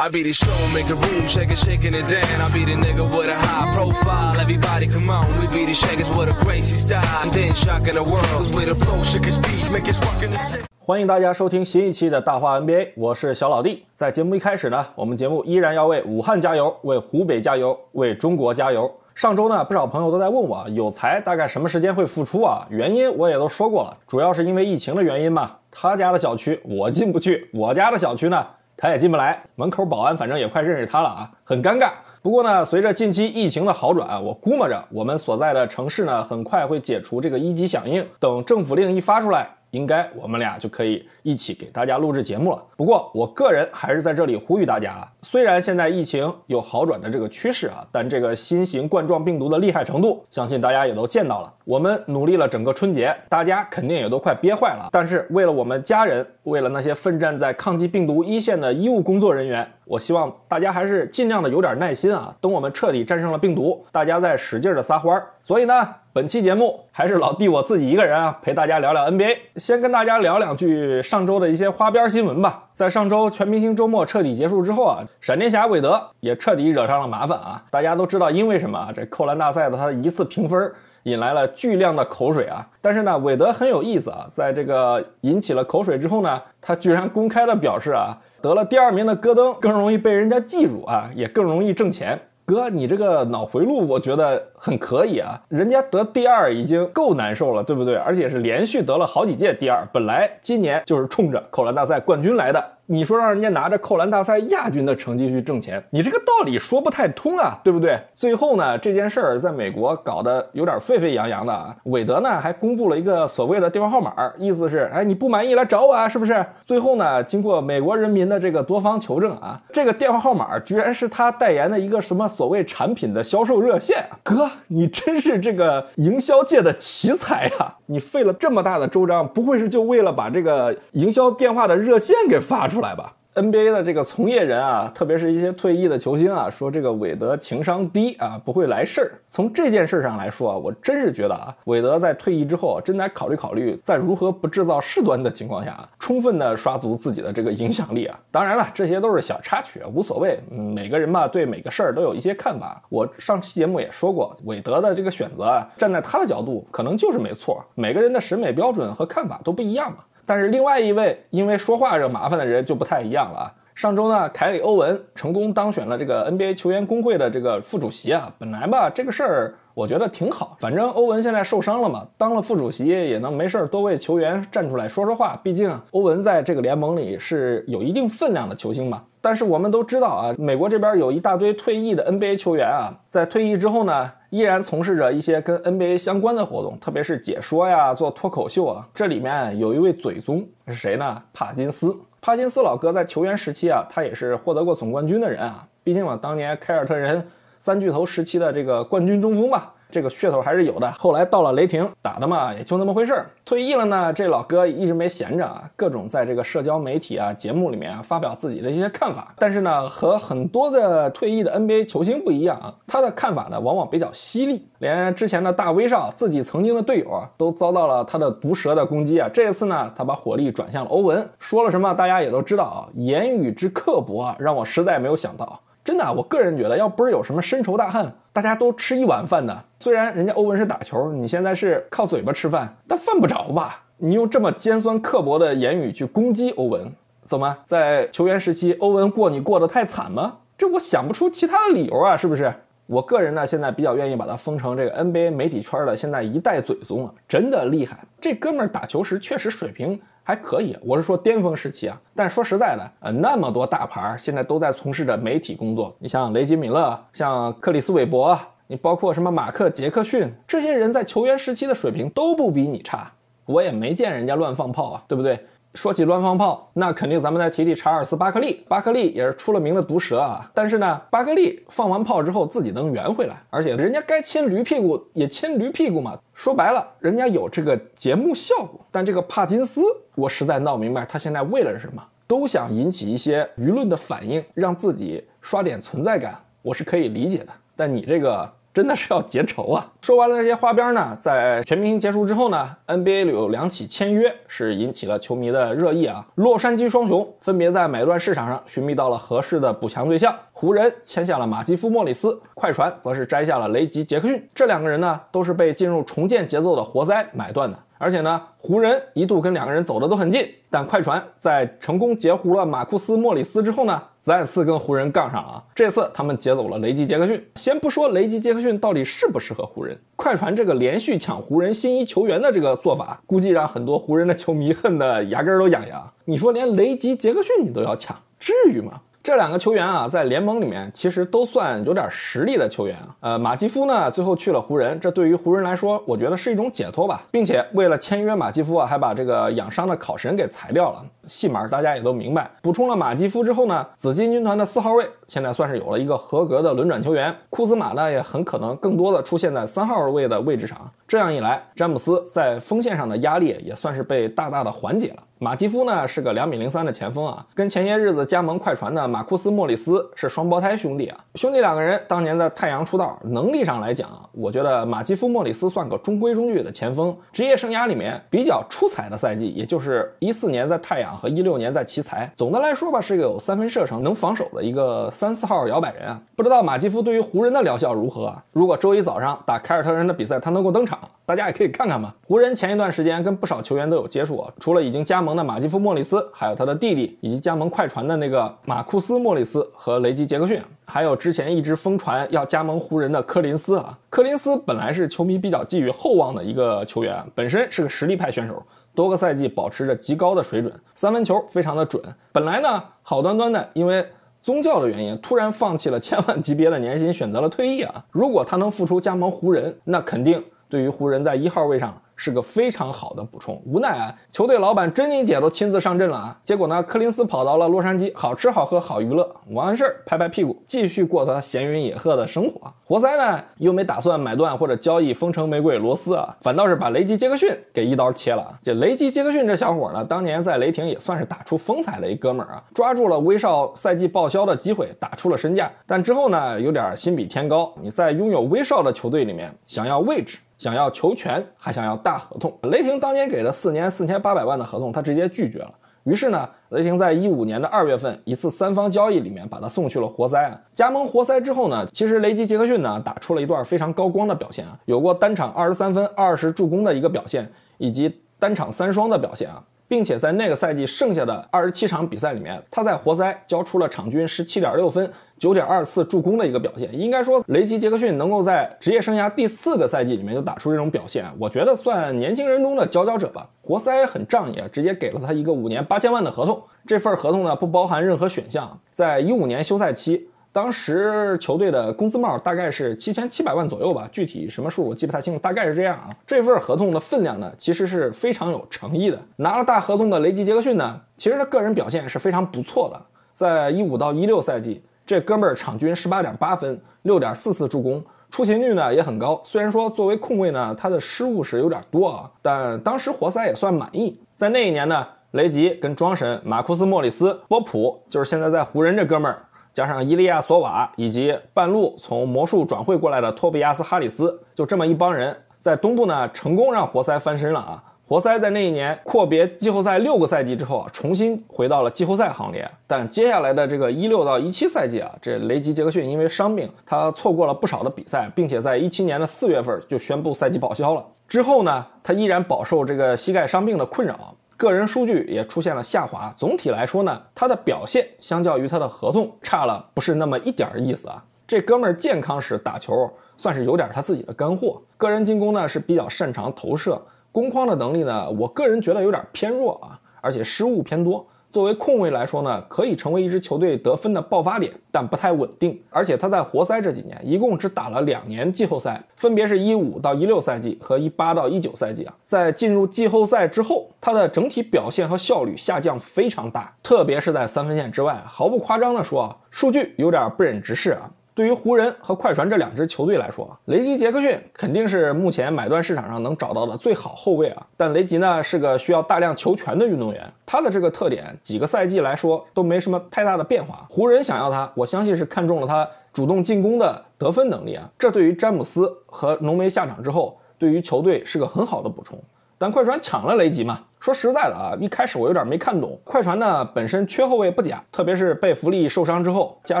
I be the show, make a room, shake it, shaking it down. I be the nigga with a high profile. Everybody come on, we be the shakers with a crazy style. And then shocking the world, cause we the flow, shake his speed, make us rockin' the city. 欢迎大家收听新一期的大话 NBA，我是小老弟。在节目一开始呢，我们节目依然要为武汉加油，为湖北加油，为中国加油。上周呢，不少朋友都在问我，有才大概什么时间会复出啊？原因我也都说过了，主要是因为疫情的原因嘛。他家的小区我进不去，我家的小区呢他也进不来，门口保安反正也快认识他了啊，很尴尬。不过呢，随着近期疫情的好转，我估摸着我们所在的城市呢，很快会解除这个一级响应。等政府令一发出来，应该我们俩就可以一起给大家录制节目了。不过我个人还是在这里呼吁大家啊，虽然现在疫情有好转的这个趋势啊，但这个新型冠状病毒的厉害程度，相信大家也都见到了。我们努力了整个春节，大家肯定也都快憋坏了。但是为了我们家人，为了那些奋战在抗击病毒一线的医务工作人员，我希望大家还是尽量的有点耐心啊。等我们彻底战胜了病毒，大家再使劲的撒欢儿。所以呢，本期节目还是老弟我自己一个人啊，陪大家聊聊 NBA。先跟大家聊两句上周的一些花边新闻吧。在上周全明星周末彻底结束之后啊，闪电侠韦德也彻底惹上了麻烦啊。大家都知道因为什么啊？这扣篮大赛的他一次评分。引来了巨量的口水啊！但是呢，韦德很有意思啊，在这个引起了口水之后呢，他居然公开的表示啊，得了第二名的戈登更容易被人家记住啊，也更容易挣钱。哥，你这个脑回路我觉得很可以啊，人家得第二已经够难受了，对不对？而且是连续得了好几届第二，本来今年就是冲着扣篮大赛冠军来的。你说让人家拿着扣篮大赛亚军的成绩去挣钱，你这个道理说不太通啊，对不对？最后呢，这件事儿在美国搞得有点沸沸扬扬的啊。韦德呢还公布了一个所谓的电话号码，意思是，哎，你不满意来找我啊，是不是？最后呢，经过美国人民的这个多方求证啊，这个电话号码居然是他代言的一个什么所谓产品的销售热线。哥，你真是这个营销界的奇才呀！你费了这么大的周章，不会是就为了把这个营销电话的热线给发出出来吧？NBA 的这个从业人啊，特别是一些退役的球星啊，说这个韦德情商低啊，不会来事儿。从这件事上来说啊，我真是觉得啊，韦德在退役之后，真得考虑考虑，在如何不制造事端的情况下，充分的刷足自己的这个影响力啊。当然了，这些都是小插曲，无所谓。嗯，每个人吧，对每个事儿都有一些看法。我上期节目也说过，韦德的这个选择啊，站在他的角度，可能就是没错。每个人的审美标准和看法都不一样嘛。但是另外一位因为说话惹麻烦的人就不太一样了啊。上周呢，凯里·欧文成功当选了这个 NBA 球员工会的这个副主席啊。本来吧，这个事儿我觉得挺好，反正欧文现在受伤了嘛，当了副主席也能没事儿多为球员站出来说说话。毕竟欧文在这个联盟里是有一定分量的球星嘛。但是我们都知道啊，美国这边有一大堆退役的 NBA 球员啊，在退役之后呢，依然从事着一些跟 NBA 相关的活动，特别是解说呀、做脱口秀啊。这里面有一位嘴宗是谁呢？帕金斯。帕金斯老哥在球员时期啊，他也是获得过总冠军的人啊。毕竟嘛，当年凯尔特人三巨头时期的这个冠军中锋吧。这个噱头还是有的。后来到了雷霆，打的嘛也就那么回事儿。退役了呢，这老哥一直没闲着啊，各种在这个社交媒体啊、节目里面啊发表自己的一些看法。但是呢，和很多的退役的 NBA 球星不一样啊，他的看法呢往往比较犀利，连之前的大威少自己曾经的队友啊都遭到了他的毒舌的攻击啊。这次呢，他把火力转向了欧文，说了什么大家也都知道啊，言语之刻薄啊，让我实在没有想到。真的，我个人觉得，要不是有什么深仇大恨，大家都吃一碗饭的。虽然人家欧文是打球，你现在是靠嘴巴吃饭，但犯不着吧？你用这么尖酸刻薄的言语去攻击欧文，怎么在球员时期欧文过你过得太惨吗？这我想不出其他的理由啊，是不是？我个人呢，现在比较愿意把他封成这个 NBA 媒体圈的现在一代嘴宗啊，真的厉害。这哥们儿打球时确实水平还可以，我是说巅峰时期啊。但说实在的，呃，那么多大牌现在都在从事着媒体工作，你像雷吉米勒，像克里斯韦伯，你包括什么马克杰克逊，这些人在球员时期的水平都不比你差。我也没见人家乱放炮啊，对不对？说起乱放炮，那肯定咱们再提提查尔斯·巴克利。巴克利也是出了名的毒舌啊，但是呢，巴克利放完炮之后自己能圆回来，而且人家该亲驴屁股也亲驴屁股嘛。说白了，人家有这个节目效果。但这个帕金斯，我实在闹明白他现在为了什么，都想引起一些舆论的反应，让自己刷点存在感，我是可以理解的。但你这个。真的是要结仇啊！说完了这些花边呢，在全明星结束之后呢，NBA 里有两起签约是引起了球迷的热议啊。洛杉矶双雄分别在买断市场上寻觅到了合适的补强对象，湖人签下了马基夫·莫里斯，快船则是摘下了雷吉·杰克逊。这两个人呢，都是被进入重建节奏的活塞买断的。而且呢，湖人一度跟两个人走的都很近，但快船在成功截胡了马库斯·莫里斯之后呢，再次跟湖人杠上了。这次他们劫走了雷吉·杰克逊。先不说雷吉·杰克逊到底适不适合湖人，快船这个连续抢湖人新一球员的这个做法，估计让很多湖人的球迷恨得牙根都痒痒。你说连雷吉·杰克逊你都要抢，至于吗？这两个球员啊，在联盟里面其实都算有点实力的球员。呃，马基夫呢，最后去了湖人，这对于湖人来说，我觉得是一种解脱吧，并且为了签约马基夫啊，还把这个养伤的考神给裁掉了。戏码大家也都明白。补充了马基夫之后呢，紫金军团的四号位现在算是有了一个合格的轮转球员。库兹马呢，也很可能更多的出现在三号位的位置上。这样一来，詹姆斯在锋线上的压力也算是被大大的缓解了。马基夫呢是个两米零三的前锋啊，跟前些日子加盟快船的马库斯·莫里斯是双胞胎兄弟啊。兄弟两个人当年在太阳出道，能力上来讲，我觉得马基夫·莫里斯算个中规中矩的前锋。职业生涯里面比较出彩的赛季，也就是一四年在太阳和一六年在奇才。总的来说吧，是个有三分射程、能防守的一个三四号摇摆人啊。不知道马基夫对于湖人的疗效如何啊？如果周一早上打凯尔特人的比赛，他能够登场，大家也可以看看嘛。湖人前一段时间跟不少球员都有接触啊，除了已经加盟。的马基夫·莫里斯，还有他的弟弟，以及加盟快船的那个马库斯·莫里斯和雷吉·杰克逊，还有之前一直疯传要加盟湖人的科林斯啊。科林斯本来是球迷比较寄予厚望的一个球员，本身是个实力派选手，多个赛季保持着极高的水准，三分球非常的准。本来呢，好端端的因为宗教的原因，突然放弃了千万级别的年薪，选择了退役啊。如果他能复出加盟湖人，那肯定对于湖人在一号位上。是个非常好的补充，无奈啊，球队老板珍妮姐都亲自上阵了啊，结果呢，柯林斯跑到了洛杉矶，好吃好喝好娱乐，完事儿拍拍屁股，继续过他闲云野鹤的生活。活塞呢，又没打算买断或者交易风城玫瑰罗斯啊，反倒是把雷吉杰克逊给一刀切了。这雷吉杰克逊这小伙呢，当年在雷霆也算是打出风采的一哥们儿啊，抓住了威少赛季报销的机会，打出了身价。但之后呢，有点心比天高，你在拥有威少的球队里面想要位置。想要球权，还想要大合同。雷霆当年给了四年四千八百万的合同，他直接拒绝了。于是呢，雷霆在一五年的二月份一次三方交易里面把他送去了活塞啊。加盟活塞之后呢，其实雷吉杰克逊呢打出了一段非常高光的表现啊，有过单场二十三分、二十助攻的一个表现，以及单场三双的表现啊。并且在那个赛季剩下的二十七场比赛里面，他在活塞交出了场均十七点六分、九点二次助攻的一个表现。应该说，雷吉杰克逊能够在职业生涯第四个赛季里面就打出这种表现，我觉得算年轻人中的佼佼者吧。活塞很仗义啊，直接给了他一个五年八千万的合同。这份合同呢，不包含任何选项。在一五年休赛期。当时球队的工资帽大概是七千七百万左右吧，具体什么数我记不太清楚，大概是这样啊。这份合同的分量呢，其实是非常有诚意的。拿了大合同的雷吉杰克逊呢，其实他个人表现是非常不错的。在一五到一六赛季，这哥们儿场均十八点八分，六点四次助攻，出勤率呢也很高。虽然说作为控卫呢，他的失误是有点多啊，但当时活塞也算满意。在那一年呢，雷吉跟庄神马库斯莫里斯波普，就是现在在湖人这哥们儿。加上伊利亚索瓦以及半路从魔术转会过来的托比亚斯哈里斯，就这么一帮人，在东部呢成功让活塞翻身了啊！活塞在那一年阔别季后赛六个赛季之后啊，重新回到了季后赛行列。但接下来的这个一六到一七赛季啊，这雷吉杰克逊因为伤病，他错过了不少的比赛，并且在一七年的四月份就宣布赛季报销了。之后呢，他依然饱受这个膝盖伤病的困扰。个人数据也出现了下滑。总体来说呢，他的表现相较于他的合同差了不是那么一点意思啊。这哥们儿健康时打球算是有点他自己的干货。个人进攻呢是比较擅长投射，攻框的能力呢，我个人觉得有点偏弱啊，而且失误偏多。作为控卫来说呢，可以成为一支球队得分的爆发点，但不太稳定。而且他在活塞这几年一共只打了两年季后赛，分别是一五到一六赛季和一八到一九赛季啊。在进入季后赛之后，他的整体表现和效率下降非常大，特别是在三分线之外。毫不夸张的说啊，数据有点不忍直视啊。对于湖人和快船这两支球队来说，雷吉·杰克逊肯定是目前买断市场上能找到的最好后卫啊。但雷吉呢是个需要大量球权的运动员，他的这个特点几个赛季来说都没什么太大的变化。湖人想要他，我相信是看中了他主动进攻的得分能力啊。这对于詹姆斯和浓眉下场之后，对于球队是个很好的补充。但快船抢了雷吉嘛？说实在的啊，一开始我有点没看懂。快船呢本身缺后卫不假，特别是贝弗利受伤之后，加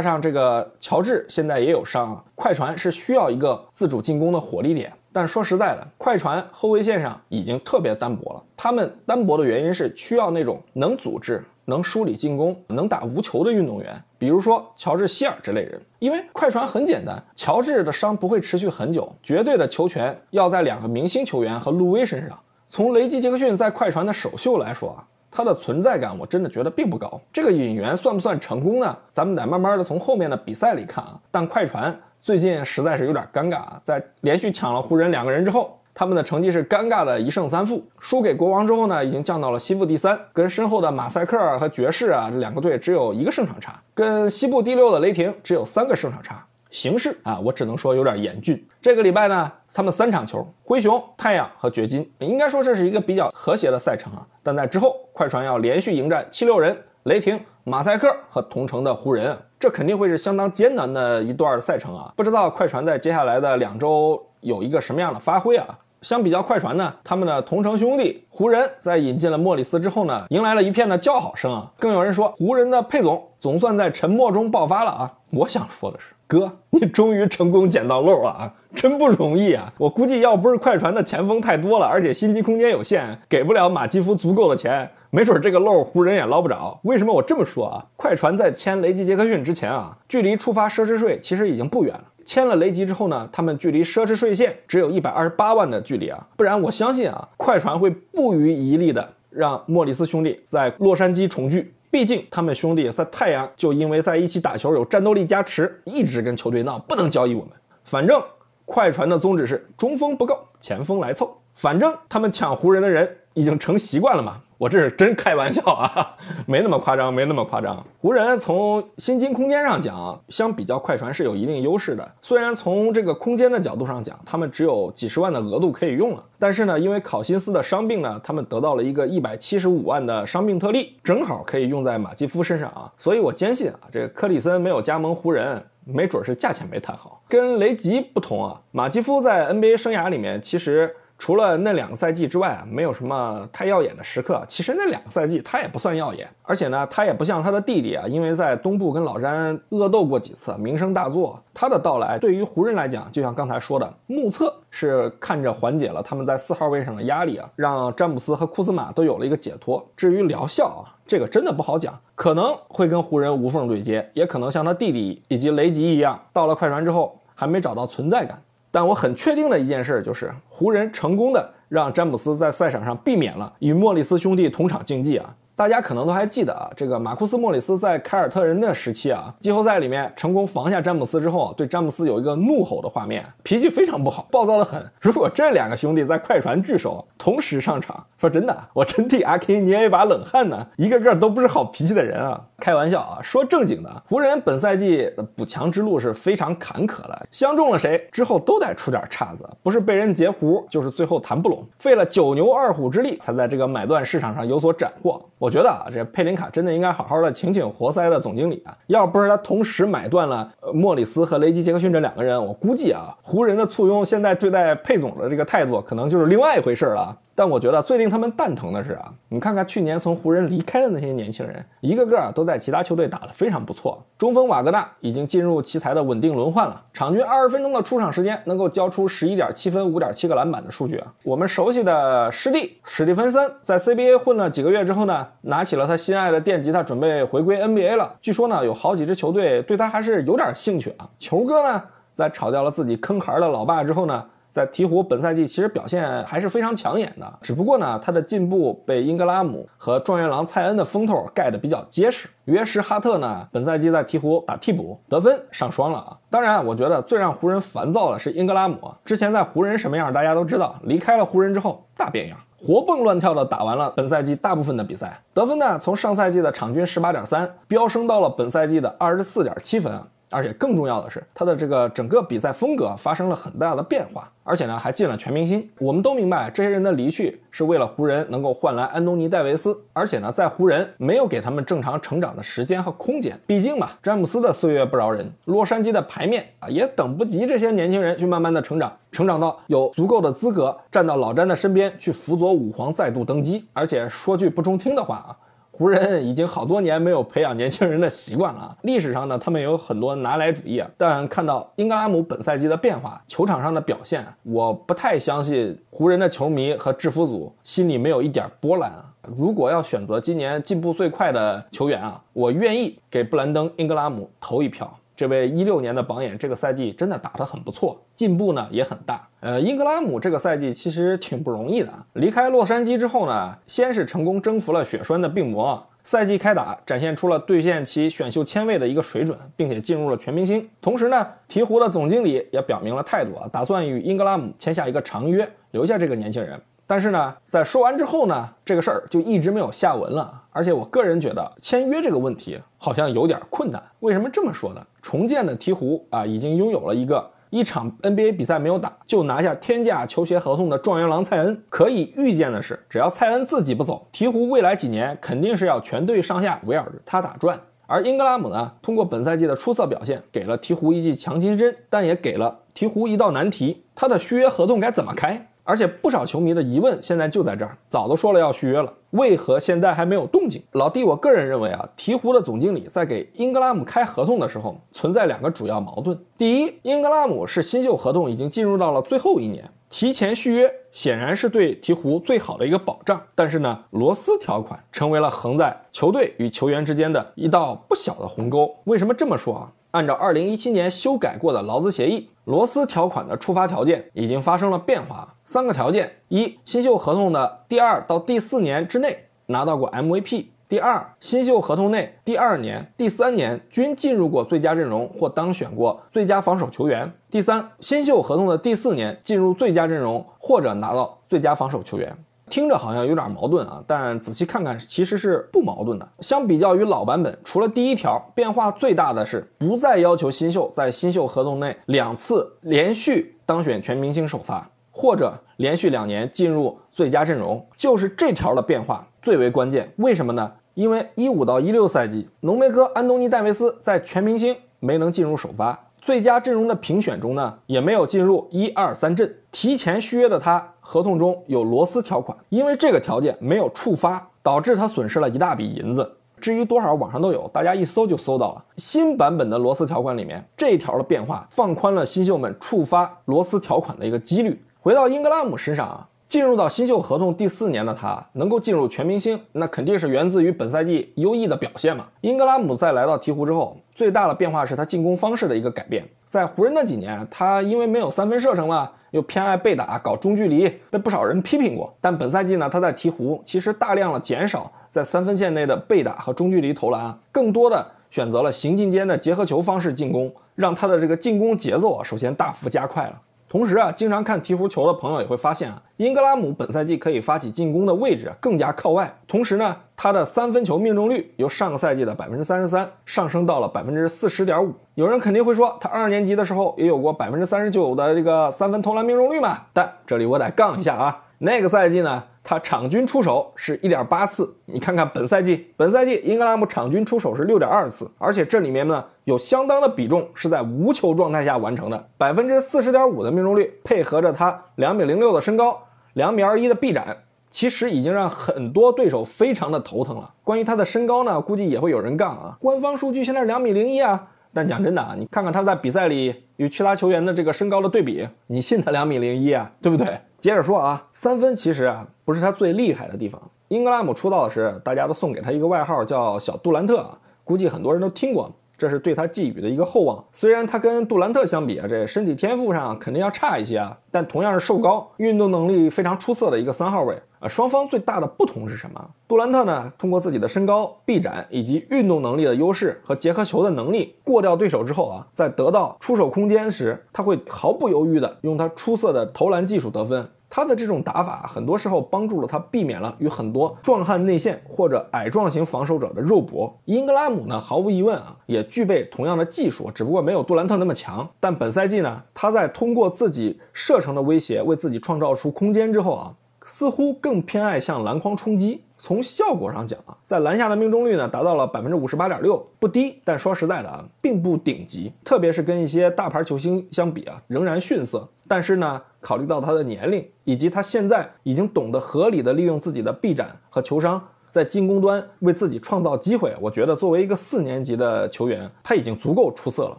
上这个乔治现在也有伤，快船是需要一个自主进攻的火力点。但说实在的，快船后卫线上已经特别单薄了。他们单薄的原因是需要那种能组织、能梳理进攻、能打无球的运动员，比如说乔治希尔这类人。因为快船很简单，乔治的伤不会持续很久，绝对的球权要在两个明星球员和路威身上。从雷吉·杰克逊在快船的首秀来说啊，他的存在感我真的觉得并不高。这个引援算不算成功呢？咱们得慢慢的从后面的比赛里看啊。但快船最近实在是有点尴尬啊，在连续抢了湖人两个人之后，他们的成绩是尴尬的一胜三负。输给国王之后呢，已经降到了西部第三，跟身后的马赛克和爵士啊这两个队只有一个胜场差，跟西部第六的雷霆只有三个胜场差。形势啊，我只能说有点严峻。这个礼拜呢，他们三场球，灰熊、太阳和掘金，应该说这是一个比较和谐的赛程啊。但在之后，快船要连续迎战七六人、雷霆、马赛克和同城的湖人，这肯定会是相当艰难的一段赛程啊。不知道快船在接下来的两周有一个什么样的发挥啊？相比较快船呢，他们的同城兄弟湖人，在引进了莫里斯之后呢，迎来了一片的叫好声啊。更有人说，湖人的佩总总算在沉默中爆发了啊。我想说的是。哥，你终于成功捡到漏了啊！真不容易啊！我估计要不是快船的前锋太多了，而且薪金空间有限，给不了马基夫足够的钱，没准这个漏湖人也捞不着。为什么我这么说啊？快船在签雷吉杰克逊之前啊，距离触发奢侈税其实已经不远了。签了雷吉之后呢，他们距离奢侈税线只有一百二十八万的距离啊！不然我相信啊，快船会不遗余力的让莫里斯兄弟在洛杉矶重聚。毕竟他们兄弟在太阳就因为在一起打球有战斗力加持，一直跟球队闹不能交易我们。反正快船的宗旨是中锋不够，前锋来凑。反正他们抢湖人的人已经成习惯了嘛。我这是真开玩笑啊，没那么夸张，没那么夸张。湖人从薪金空间上讲，相比较快船是有一定优势的。虽然从这个空间的角度上讲，他们只有几十万的额度可以用了，但是呢，因为考辛斯的伤病呢，他们得到了一个一百七十五万的伤病特例，正好可以用在马基夫身上啊。所以我坚信啊，这个科里森没有加盟湖人，没准是价钱没谈好。跟雷吉不同啊，马基夫在 NBA 生涯里面其实。除了那两个赛季之外啊，没有什么太耀眼的时刻。其实那两个赛季他也不算耀眼，而且呢，他也不像他的弟弟啊，因为在东部跟老詹恶斗过几次，名声大作。他的到来对于湖人来讲，就像刚才说的，目测是看着缓解了他们在四号位上的压力啊，让詹姆斯和库兹马都有了一个解脱。至于疗效啊，这个真的不好讲，可能会跟湖人无缝对接，也可能像他弟弟以及雷吉一样，到了快船之后还没找到存在感。但我很确定的一件事就是，湖人成功的让詹姆斯在赛场上避免了与莫里斯兄弟同场竞技啊。大家可能都还记得啊，这个马库斯·莫里斯在凯尔特人的时期啊，季后赛里面成功防下詹姆斯之后，对詹姆斯有一个怒吼的画面，脾气非常不好，暴躁的很。如果这两个兄弟在快船聚首，同时上场，说真的，我真替阿 K 捏一把冷汗呢。一个个都不是好脾气的人啊。开玩笑啊，说正经的，湖人本赛季的补强之路是非常坎坷的，相中了谁之后都得出点岔子，不是被人截胡，就是最后谈不拢，费了九牛二虎之力才在这个买断市场上有所斩获。我。觉得啊，这佩林卡真的应该好好的请请活塞的总经理啊！要不是他同时买断了莫里斯和雷吉杰克逊这两个人，我估计啊，湖人的簇拥现在对待佩总的这个态度，可能就是另外一回事了。但我觉得最令他们蛋疼的是啊，你看看去年从湖人离开的那些年轻人，一个个都在其他球队打得非常不错。中锋瓦格纳已经进入奇才的稳定轮换了，场均二十分钟的出场时间，能够交出十一点七分、五点七个篮板的数据啊。我们熟悉的师弟史蒂芬森在 CBA 混了几个月之后呢，拿起了他心爱的电吉他，准备回归 NBA 了。据说呢，有好几支球队对他还是有点兴趣啊。球哥呢，在炒掉了自己坑孩的老爸之后呢。在鹈鹕本赛季其实表现还是非常抢眼的，只不过呢，他的进步被英格拉姆和状元郎蔡恩的风头盖得比较结实。约什哈特呢，本赛季在鹈鹕打替补，得分上双了啊。当然，我觉得最让湖人烦躁的是英格拉姆，之前在湖人什么样大家都知道，离开了湖人之后大变样。活蹦乱跳的打完了本赛季大部分的比赛，得分呢从上赛季的场均十八点三飙升到了本赛季的二十四点七分。而且更重要的是，他的这个整个比赛风格发生了很大的变化，而且呢还进了全明星。我们都明白，这些人的离去是为了湖人能够换来安东尼戴维斯，而且呢在湖人没有给他们正常成长的时间和空间。毕竟嘛，詹姆斯的岁月不饶人，洛杉矶的牌面啊也等不及这些年轻人去慢慢的成长，成长到有足够的资格站到老詹的身边去辅佐武皇再度登基。而且说句不中听的话啊。湖人已经好多年没有培养年轻人的习惯了。历史上呢，他们有很多拿来主义啊。但看到英格拉姆本赛季的变化，球场上的表现，我不太相信湖人的球迷和制服组心里没有一点波澜啊。如果要选择今年进步最快的球员啊，我愿意给布兰登·英格拉姆投一票。这位一六年的榜眼，这个赛季真的打得很不错，进步呢也很大。呃，英格拉姆这个赛季其实挺不容易的。离开洛杉矶之后呢，先是成功征服了血栓的病魔，赛季开打展现出了兑现其选秀签位的一个水准，并且进入了全明星。同时呢，鹈鹕的总经理也表明了态度啊，打算与英格拉姆签下一个长约，留下这个年轻人。但是呢，在说完之后呢，这个事儿就一直没有下文了。而且我个人觉得签约这个问题好像有点困难。为什么这么说呢？重建的鹈鹕啊，已经拥有了一个一场 NBA 比赛没有打就拿下天价球鞋合同的状元郎蔡恩。可以预见的是，只要蔡恩自己不走，鹈鹕未来几年肯定是要全队上下围绕着他打转。而英格拉姆呢，通过本赛季的出色表现，给了鹈鹕一剂强心针，但也给了鹈鹕一道难题：他的续约合同该怎么开？而且不少球迷的疑问现在就在这儿，早都说了要续约了，为何现在还没有动静？老弟，我个人认为啊，鹈鹕的总经理在给英格拉姆开合同的时候，存在两个主要矛盾。第一，英格拉姆是新秀合同已经进入到了最后一年，提前续约显然是对鹈鹕最好的一个保障。但是呢，罗斯条款成为了横在球队与球员之间的一道不小的鸿沟。为什么这么说啊？按照2017年修改过的劳资协议，罗斯条款的触发条件已经发生了变化。三个条件：一、新秀合同的第二到第四年之内拿到过 MVP；第二，新秀合同内第二年、第三年均进入过最佳阵容或当选过最佳防守球员；第三，新秀合同的第四年进入最佳阵容或者拿到最佳防守球员。听着好像有点矛盾啊，但仔细看看其实是不矛盾的。相比较于老版本，除了第一条变化最大的是不再要求新秀在新秀合同内两次连续当选全明星首发，或者连续两年进入最佳阵容，就是这条的变化最为关键。为什么呢？因为一五到一六赛季，浓眉哥安东尼戴维斯在全明星没能进入首发。最佳阵容的评选中呢，也没有进入一二三阵。提前续约的他，合同中有螺丝条款，因为这个条件没有触发，导致他损失了一大笔银子。至于多少，网上都有，大家一搜就搜到了。新版本的螺丝条款里面，这一条的变化放宽了新秀们触发螺丝条款的一个几率。回到英格拉姆身上啊。进入到新秀合同第四年的他，能够进入全明星，那肯定是源自于本赛季优异的表现嘛。英格拉姆在来到鹈鹕之后，最大的变化是他进攻方式的一个改变。在湖人那几年，他因为没有三分射程嘛，又偏爱被打搞中距离，被不少人批评过。但本赛季呢，他在鹈鹕其实大量的减少在三分线内的被打和中距离投篮，更多的选择了行进间的结合球方式进攻，让他的这个进攻节奏啊，首先大幅加快了。同时啊，经常看鹈鹕球的朋友也会发现啊，英格拉姆本赛季可以发起进攻的位置更加靠外。同时呢，他的三分球命中率由上个赛季的百分之三十三上升到了百分之四十点五。有人肯定会说，他二年级的时候也有过百分之三十九的这个三分投篮命中率嘛？但这里我得杠一下啊，那个赛季呢？他场均出手是一点八次，你看看本赛季，本赛季英格拉姆场均出手是六点二次，而且这里面呢有相当的比重是在无球状态下完成的，百分之四十点五的命中率，配合着他两米零六的身高，两米二一的臂展，其实已经让很多对手非常的头疼了。关于他的身高呢，估计也会有人杠啊，官方数据现在是两米零一啊，但讲真的啊，你看看他在比赛里与其他球员的这个身高的对比，你信他两米零一啊，对不对？接着说啊，三分其实啊不是他最厉害的地方。英格拉姆出道时，大家都送给他一个外号叫“小杜兰特啊”，估计很多人都听过。这是对他寄予的一个厚望。虽然他跟杜兰特相比啊，这身体天赋上肯定要差一些啊，但同样是瘦高、运动能力非常出色的一个三号位啊。双方最大的不同是什么？杜兰特呢，通过自己的身高、臂展以及运动能力的优势和结合球的能力，过掉对手之后啊，在得到出手空间时，他会毫不犹豫的用他出色的投篮技术得分。他的这种打法，很多时候帮助了他避免了与很多壮汉内线或者矮壮型防守者的肉搏。英格拉姆呢，毫无疑问啊，也具备同样的技术，只不过没有杜兰特那么强。但本赛季呢，他在通过自己射程的威胁为自己创造出空间之后啊，似乎更偏爱向篮筐冲击。从效果上讲啊，在篮下的命中率呢达到了百分之五十八点六，不低，但说实在的啊，并不顶级，特别是跟一些大牌球星相比啊，仍然逊色。但是呢，考虑到他的年龄以及他现在已经懂得合理的利用自己的臂展和球商。在进攻端为自己创造机会，我觉得作为一个四年级的球员，他已经足够出色了。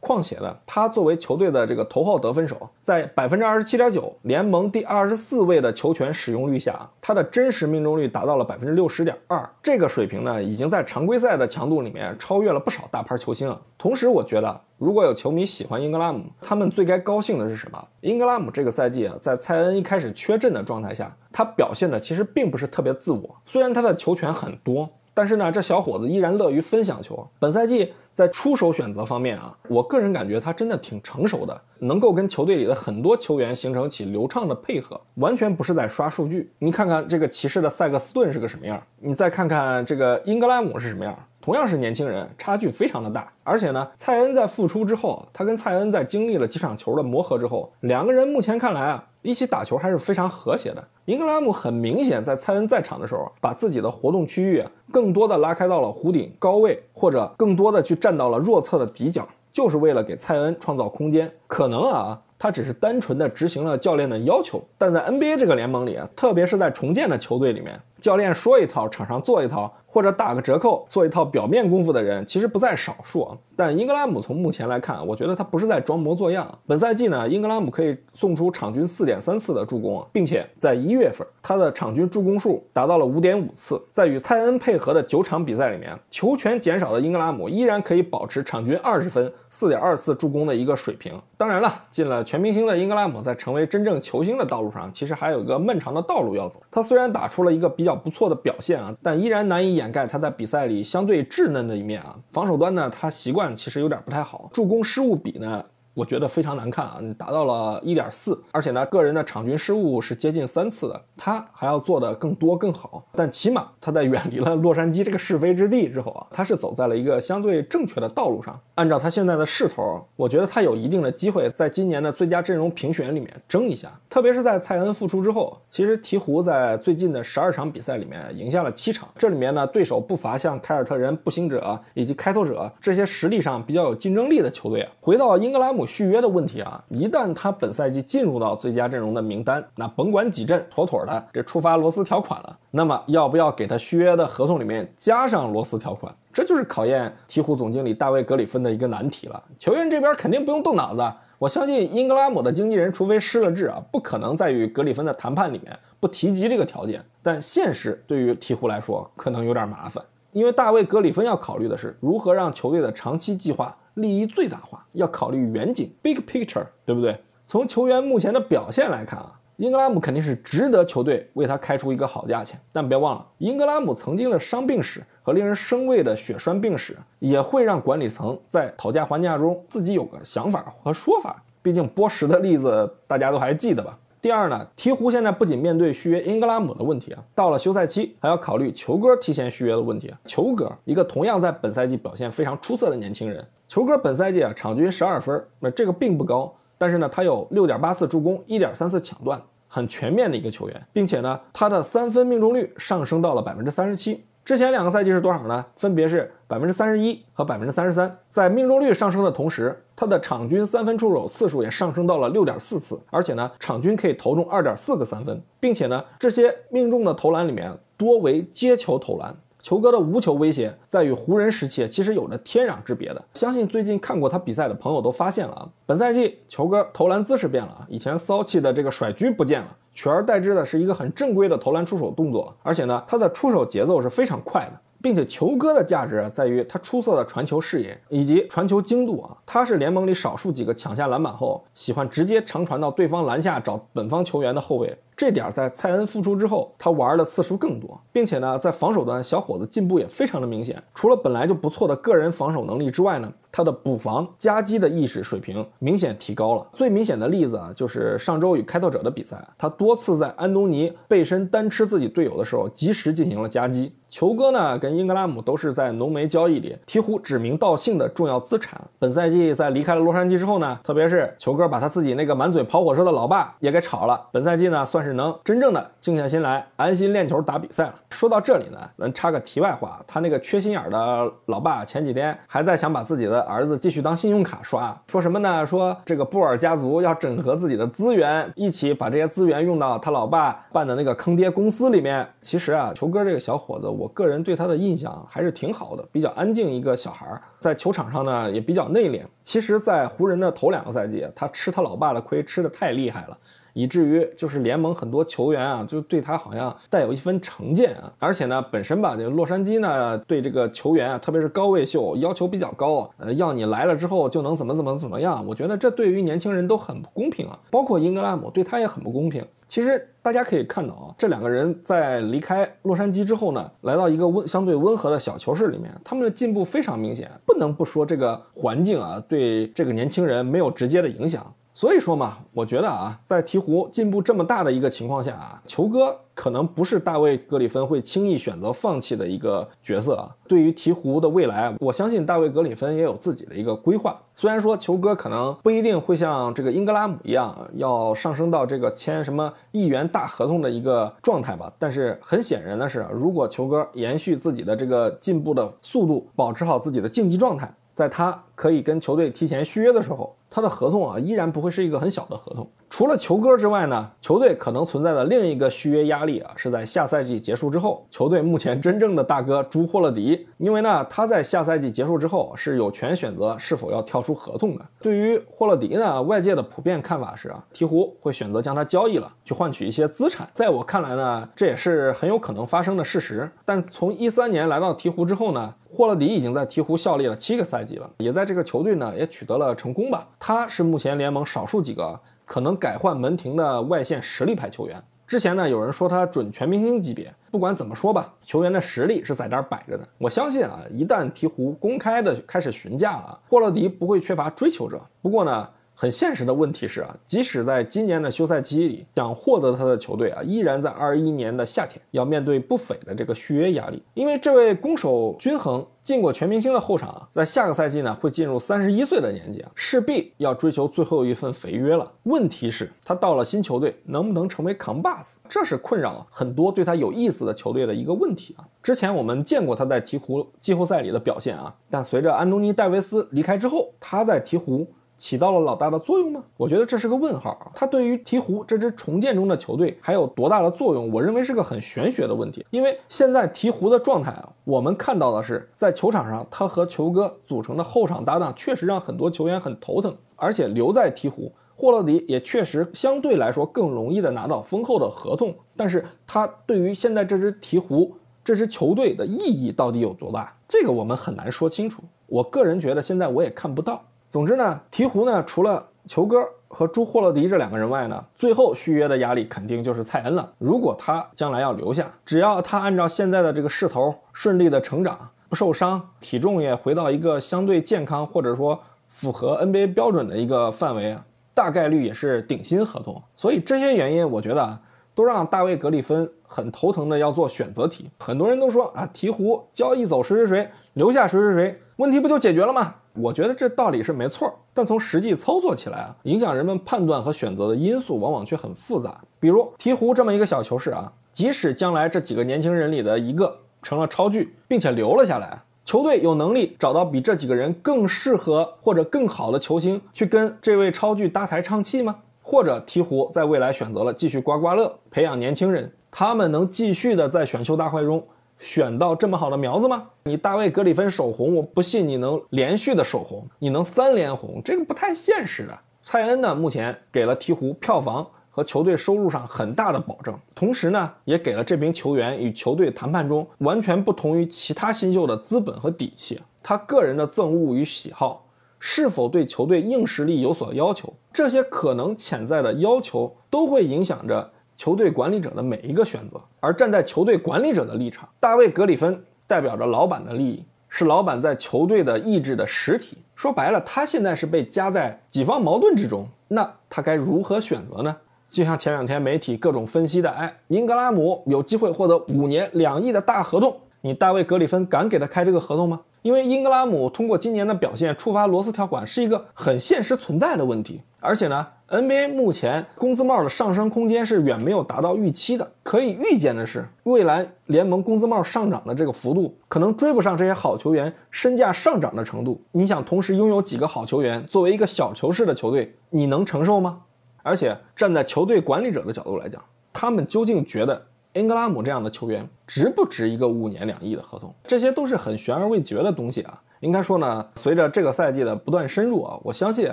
况且呢，他作为球队的这个头号得分手，在百分之二十七点九，联盟第二十四位的球权使用率下，他的真实命中率达到了百分之六十点二。这个水平呢，已经在常规赛的强度里面超越了不少大牌球星啊。同时，我觉得。如果有球迷喜欢英格拉姆，他们最该高兴的是什么？英格拉姆这个赛季啊，在蔡恩一开始缺阵的状态下，他表现的其实并不是特别自我。虽然他的球权很多，但是呢，这小伙子依然乐于分享球。本赛季在出手选择方面啊，我个人感觉他真的挺成熟的，能够跟球队里的很多球员形成起流畅的配合，完全不是在刷数据。你看看这个骑士的塞克斯顿是个什么样，你再看看这个英格拉姆是什么样。同样是年轻人，差距非常的大。而且呢，蔡恩在复出之后，他跟蔡恩在经历了几场球的磨合之后，两个人目前看来啊，一起打球还是非常和谐的。英格拉姆很明显在蔡恩在场的时候，把自己的活动区域更多的拉开到了弧顶高位，或者更多的去站到了弱侧的底角，就是为了给蔡恩创造空间。可能啊，他只是单纯的执行了教练的要求，但在 NBA 这个联盟里啊，特别是在重建的球队里面，教练说一套，场上做一套。或者打个折扣做一套表面功夫的人其实不在少数啊，但英格拉姆从目前来看，我觉得他不是在装模作样。本赛季呢，英格拉姆可以送出场均四点三次的助攻，并且在一月份他的场均助攻数达到了五点五次。在与泰恩配合的九场比赛里面，球权减少的英格拉姆依然可以保持场均二十分、四点二次助攻的一个水平。当然了，进了全明星的英格拉姆在成为真正球星的道路上，其实还有一个漫长的道路要走。他虽然打出了一个比较不错的表现啊，但依然难以掩盖他在比赛里相对稚嫩的一面啊，防守端呢，他习惯其实有点不太好，助攻失误比呢。我觉得非常难看啊！达到了一点四，而且呢，个人的场均失误是接近三次的，他还要做的更多更好。但起码他在远离了洛杉矶这个是非之地之后啊，他是走在了一个相对正确的道路上。按照他现在的势头，我觉得他有一定的机会在今年的最佳阵容评选里面争一下。特别是在蔡恩复出之后，其实鹈鹕在最近的十二场比赛里面赢下了七场，这里面呢，对手不乏像凯尔特人、步行者以及开拓者这些实力上比较有竞争力的球队啊。回到英格拉姆。续约的问题啊，一旦他本赛季进入到最佳阵容的名单，那甭管几阵，妥妥的这触发罗斯条款了。那么要不要给他续约的合同里面加上罗斯条款？这就是考验鹈鹕总经理大卫格里芬的一个难题了。球员这边肯定不用动脑子，我相信英格拉姆的经纪人，除非失了智啊，不可能在与格里芬的谈判里面不提及这个条件。但现实对于鹈鹕来说，可能有点麻烦，因为大卫格里芬要考虑的是如何让球队的长期计划。利益最大化要考虑远景，big picture，对不对？从球员目前的表现来看啊，英格拉姆肯定是值得球队为他开出一个好价钱。但别忘了，英格拉姆曾经的伤病史和令人生畏的血栓病史，也会让管理层在讨价还价中自己有个想法和说法。毕竟波什的例子大家都还记得吧？第二呢，鹈鹕现在不仅面对续约英格拉姆的问题啊，到了休赛期还要考虑球哥提前续约的问题啊。球哥一个同样在本赛季表现非常出色的年轻人，球哥本赛季啊场均十二分，那这个并不高，但是呢他有六点八次助攻，一点三次抢断，很全面的一个球员，并且呢他的三分命中率上升到了百分之三十七。之前两个赛季是多少呢？分别是百分之三十一和百分之三十三。在命中率上升的同时，他的场均三分出手次数也上升到了六点四次，而且呢，场均可以投中二点四个三分，并且呢，这些命中的投篮里面多为接球投篮。球哥的无球威胁在与湖人时期其实有着天壤之别的。相信最近看过他比赛的朋友都发现了啊，本赛季球哥投篮姿势变了啊，以前骚气的这个甩狙不见了。取而代之的是一个很正规的投篮出手动作，而且呢，他的出手节奏是非常快的。并且球哥的价值在于他出色的传球视野以及传球精度啊，他是联盟里少数几个抢下篮板后喜欢直接长传到对方篮下找本方球员的后卫。这点在蔡恩复出之后，他玩的次数更多，并且呢，在防守端小伙子进步也非常的明显。除了本来就不错的个人防守能力之外呢，他的补防夹击的意识水平明显提高了。最明显的例子啊，就是上周与开拓者的比赛，他多次在安东尼背身单吃自己队友的时候，及时进行了夹击。球哥呢，跟英格拉姆都是在浓眉交易里鹈鹕指名道姓的重要资产。本赛季在离开了洛杉矶之后呢，特别是球哥把他自己那个满嘴跑火车的老爸也给炒了。本赛季呢，算是能真正的静下心来安心练球打比赛了。说到这里呢，咱插个题外话，他那个缺心眼的老爸前几天还在想把自己的儿子继续当信用卡刷，说什么呢？说这个布尔家族要整合自己的资源，一起把这些资源用到他老爸办的那个坑爹公司里面。其实啊，球哥这个小伙子。我个人对他的印象还是挺好的，比较安静一个小孩儿，在球场上呢也比较内敛。其实，在湖人的头两个赛季，他吃他老爸的亏吃的太厉害了，以至于就是联盟很多球员啊，就对他好像带有一分成见啊。而且呢，本身吧，这洛杉矶呢对这个球员啊，特别是高位秀要求比较高，呃，要你来了之后就能怎么怎么怎么样。我觉得这对于年轻人都很不公平啊，包括英格拉姆对他也很不公平。其实大家可以看到啊，这两个人在离开洛杉矶之后呢，来到一个温相对温和的小球市里面，他们的进步非常明显。不能不说这个环境啊，对这个年轻人没有直接的影响。所以说嘛，我觉得啊，在鹈鹕进步这么大的一个情况下啊，球哥可能不是大卫格里芬会轻易选择放弃的一个角色啊。对于鹈鹕的未来，我相信大卫格里芬也有自己的一个规划。虽然说球哥可能不一定会像这个英格拉姆一样要上升到这个签什么亿元大合同的一个状态吧，但是很显然的是，如果球哥延续自己的这个进步的速度，保持好自己的竞技状态，在他可以跟球队提前续约的时候。他的合同啊，依然不会是一个很小的合同。除了球哥之外呢，球队可能存在的另一个续约压力啊，是在下赛季结束之后，球队目前真正的大哥朱霍勒迪，因为呢，他在下赛季结束之后是有权选择是否要跳出合同的。对于霍勒迪呢，外界的普遍看法是啊，鹈鹕会选择将他交易了，去换取一些资产。在我看来呢，这也是很有可能发生的事实。但从一三年来到鹈鹕之后呢，霍勒迪已经在鹈鹕效力了七个赛季了，也在这个球队呢也取得了成功吧。他是目前联盟少数几个可能改换门庭的外线实力派球员。之前呢，有人说他准全明星级别。不管怎么说吧，球员的实力是在这儿摆着的。我相信啊，一旦鹈鹕公开的开始询价了，霍勒迪不会缺乏追求者。不过呢。很现实的问题是啊，即使在今年的休赛期里，想获得他的球队啊，依然在二一年的夏天要面对不菲的这个续约压力。因为这位攻守均衡、进过全明星的后场，在下个赛季呢会进入三十一岁的年纪啊，势必要追求最后一份肥约了。问题是，他到了新球队能不能成为扛把子？这是困扰很多对他有意思的球队的一个问题啊。之前我们见过他在鹈鹕季后赛里的表现啊，但随着安东尼戴维斯离开之后，他在鹈鹕。起到了老大的作用吗？我觉得这是个问号啊！他对于鹈鹕这支重建中的球队还有多大的作用？我认为是个很玄学的问题。因为现在鹈鹕的状态啊，我们看到的是在球场上，他和球哥组成的后场搭档确实让很多球员很头疼。而且留在鹈鹕，霍勒迪也确实相对来说更容易的拿到丰厚的合同。但是他对于现在这支鹈鹕这支球队的意义到底有多大？这个我们很难说清楚。我个人觉得现在我也看不到。总之呢，鹈鹕呢，除了球哥和朱霍勒迪这两个人外呢，最后续约的压力肯定就是蔡恩了。如果他将来要留下，只要他按照现在的这个势头顺利的成长，不受伤，体重也回到一个相对健康或者说符合 NBA 标准的一个范围啊，大概率也是顶薪合同。所以这些原因，我觉得啊都让大卫格里芬很头疼的要做选择题。很多人都说啊，鹈鹕交易走谁谁谁，留下谁谁谁，问题不就解决了吗？我觉得这道理是没错，但从实际操作起来啊，影响人们判断和选择的因素往往却很复杂。比如鹈鹕这么一个小球市啊，即使将来这几个年轻人里的一个成了超巨，并且留了下来，球队有能力找到比这几个人更适合或者更好的球星去跟这位超巨搭台唱戏吗？或者鹈鹕在未来选择了继续刮刮乐，培养年轻人，他们能继续的在选秀大会中？选到这么好的苗子吗？你大卫格里芬首红，我不信你能连续的首红，你能三连红，这个不太现实的。蔡恩呢，目前给了鹈鹕票房和球队收入上很大的保证，同时呢，也给了这名球员与球队谈判中完全不同于其他新秀的资本和底气。他个人的憎恶与喜好，是否对球队硬实力有所要求，这些可能潜在的要求都会影响着球队管理者的每一个选择。而站在球队管理者的立场，大卫·格里芬代表着老板的利益。是老板在球队的意志的实体。说白了，他现在是被夹在几方矛盾之中。那他该如何选择呢？就像前两天媒体各种分析的，哎，英格拉姆有机会获得五年两亿的大合同，你大卫·格里芬敢给他开这个合同吗？因为英格拉姆通过今年的表现触发罗斯条款是一个很现实存在的问题，而且呢。NBA 目前工资帽的上升空间是远没有达到预期的。可以预见的是，未来联盟工资帽上涨的这个幅度可能追不上这些好球员身价上涨的程度。你想同时拥有几个好球员，作为一个小球市的球队，你能承受吗？而且站在球队管理者的角度来讲，他们究竟觉得英格拉姆这样的球员值不值一个五年两亿的合同？这些都是很悬而未决的东西啊。应该说呢，随着这个赛季的不断深入啊，我相信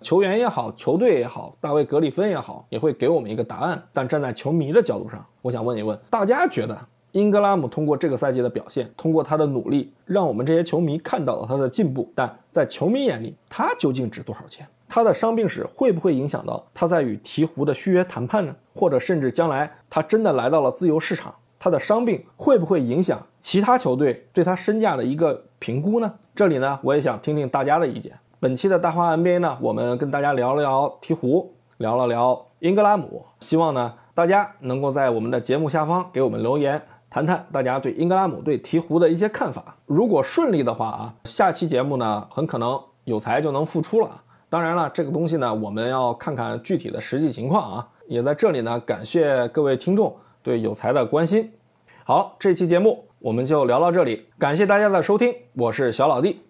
球员也好，球队也好，大卫·格里芬也好，也会给我们一个答案。但站在球迷的角度上，我想问一问大家：觉得英格拉姆通过这个赛季的表现，通过他的努力，让我们这些球迷看到了他的进步，但在球迷眼里，他究竟值多少钱？他的伤病史会不会影响到他在与鹈鹕的续约谈判呢？或者甚至将来他真的来到了自由市场，他的伤病会不会影响其他球队对他身价的一个评估呢？这里呢，我也想听听大家的意见。本期的大话 NBA 呢，我们跟大家聊了聊鹈鹕，聊了聊英格拉姆。希望呢，大家能够在我们的节目下方给我们留言，谈谈大家对英格拉姆、对鹈鹕的一些看法。如果顺利的话啊，下期节目呢，很可能有才就能复出了。当然了，这个东西呢，我们要看看具体的实际情况啊。也在这里呢，感谢各位听众对有才的关心。好，这期节目。我们就聊到这里，感谢大家的收听，我是小老弟。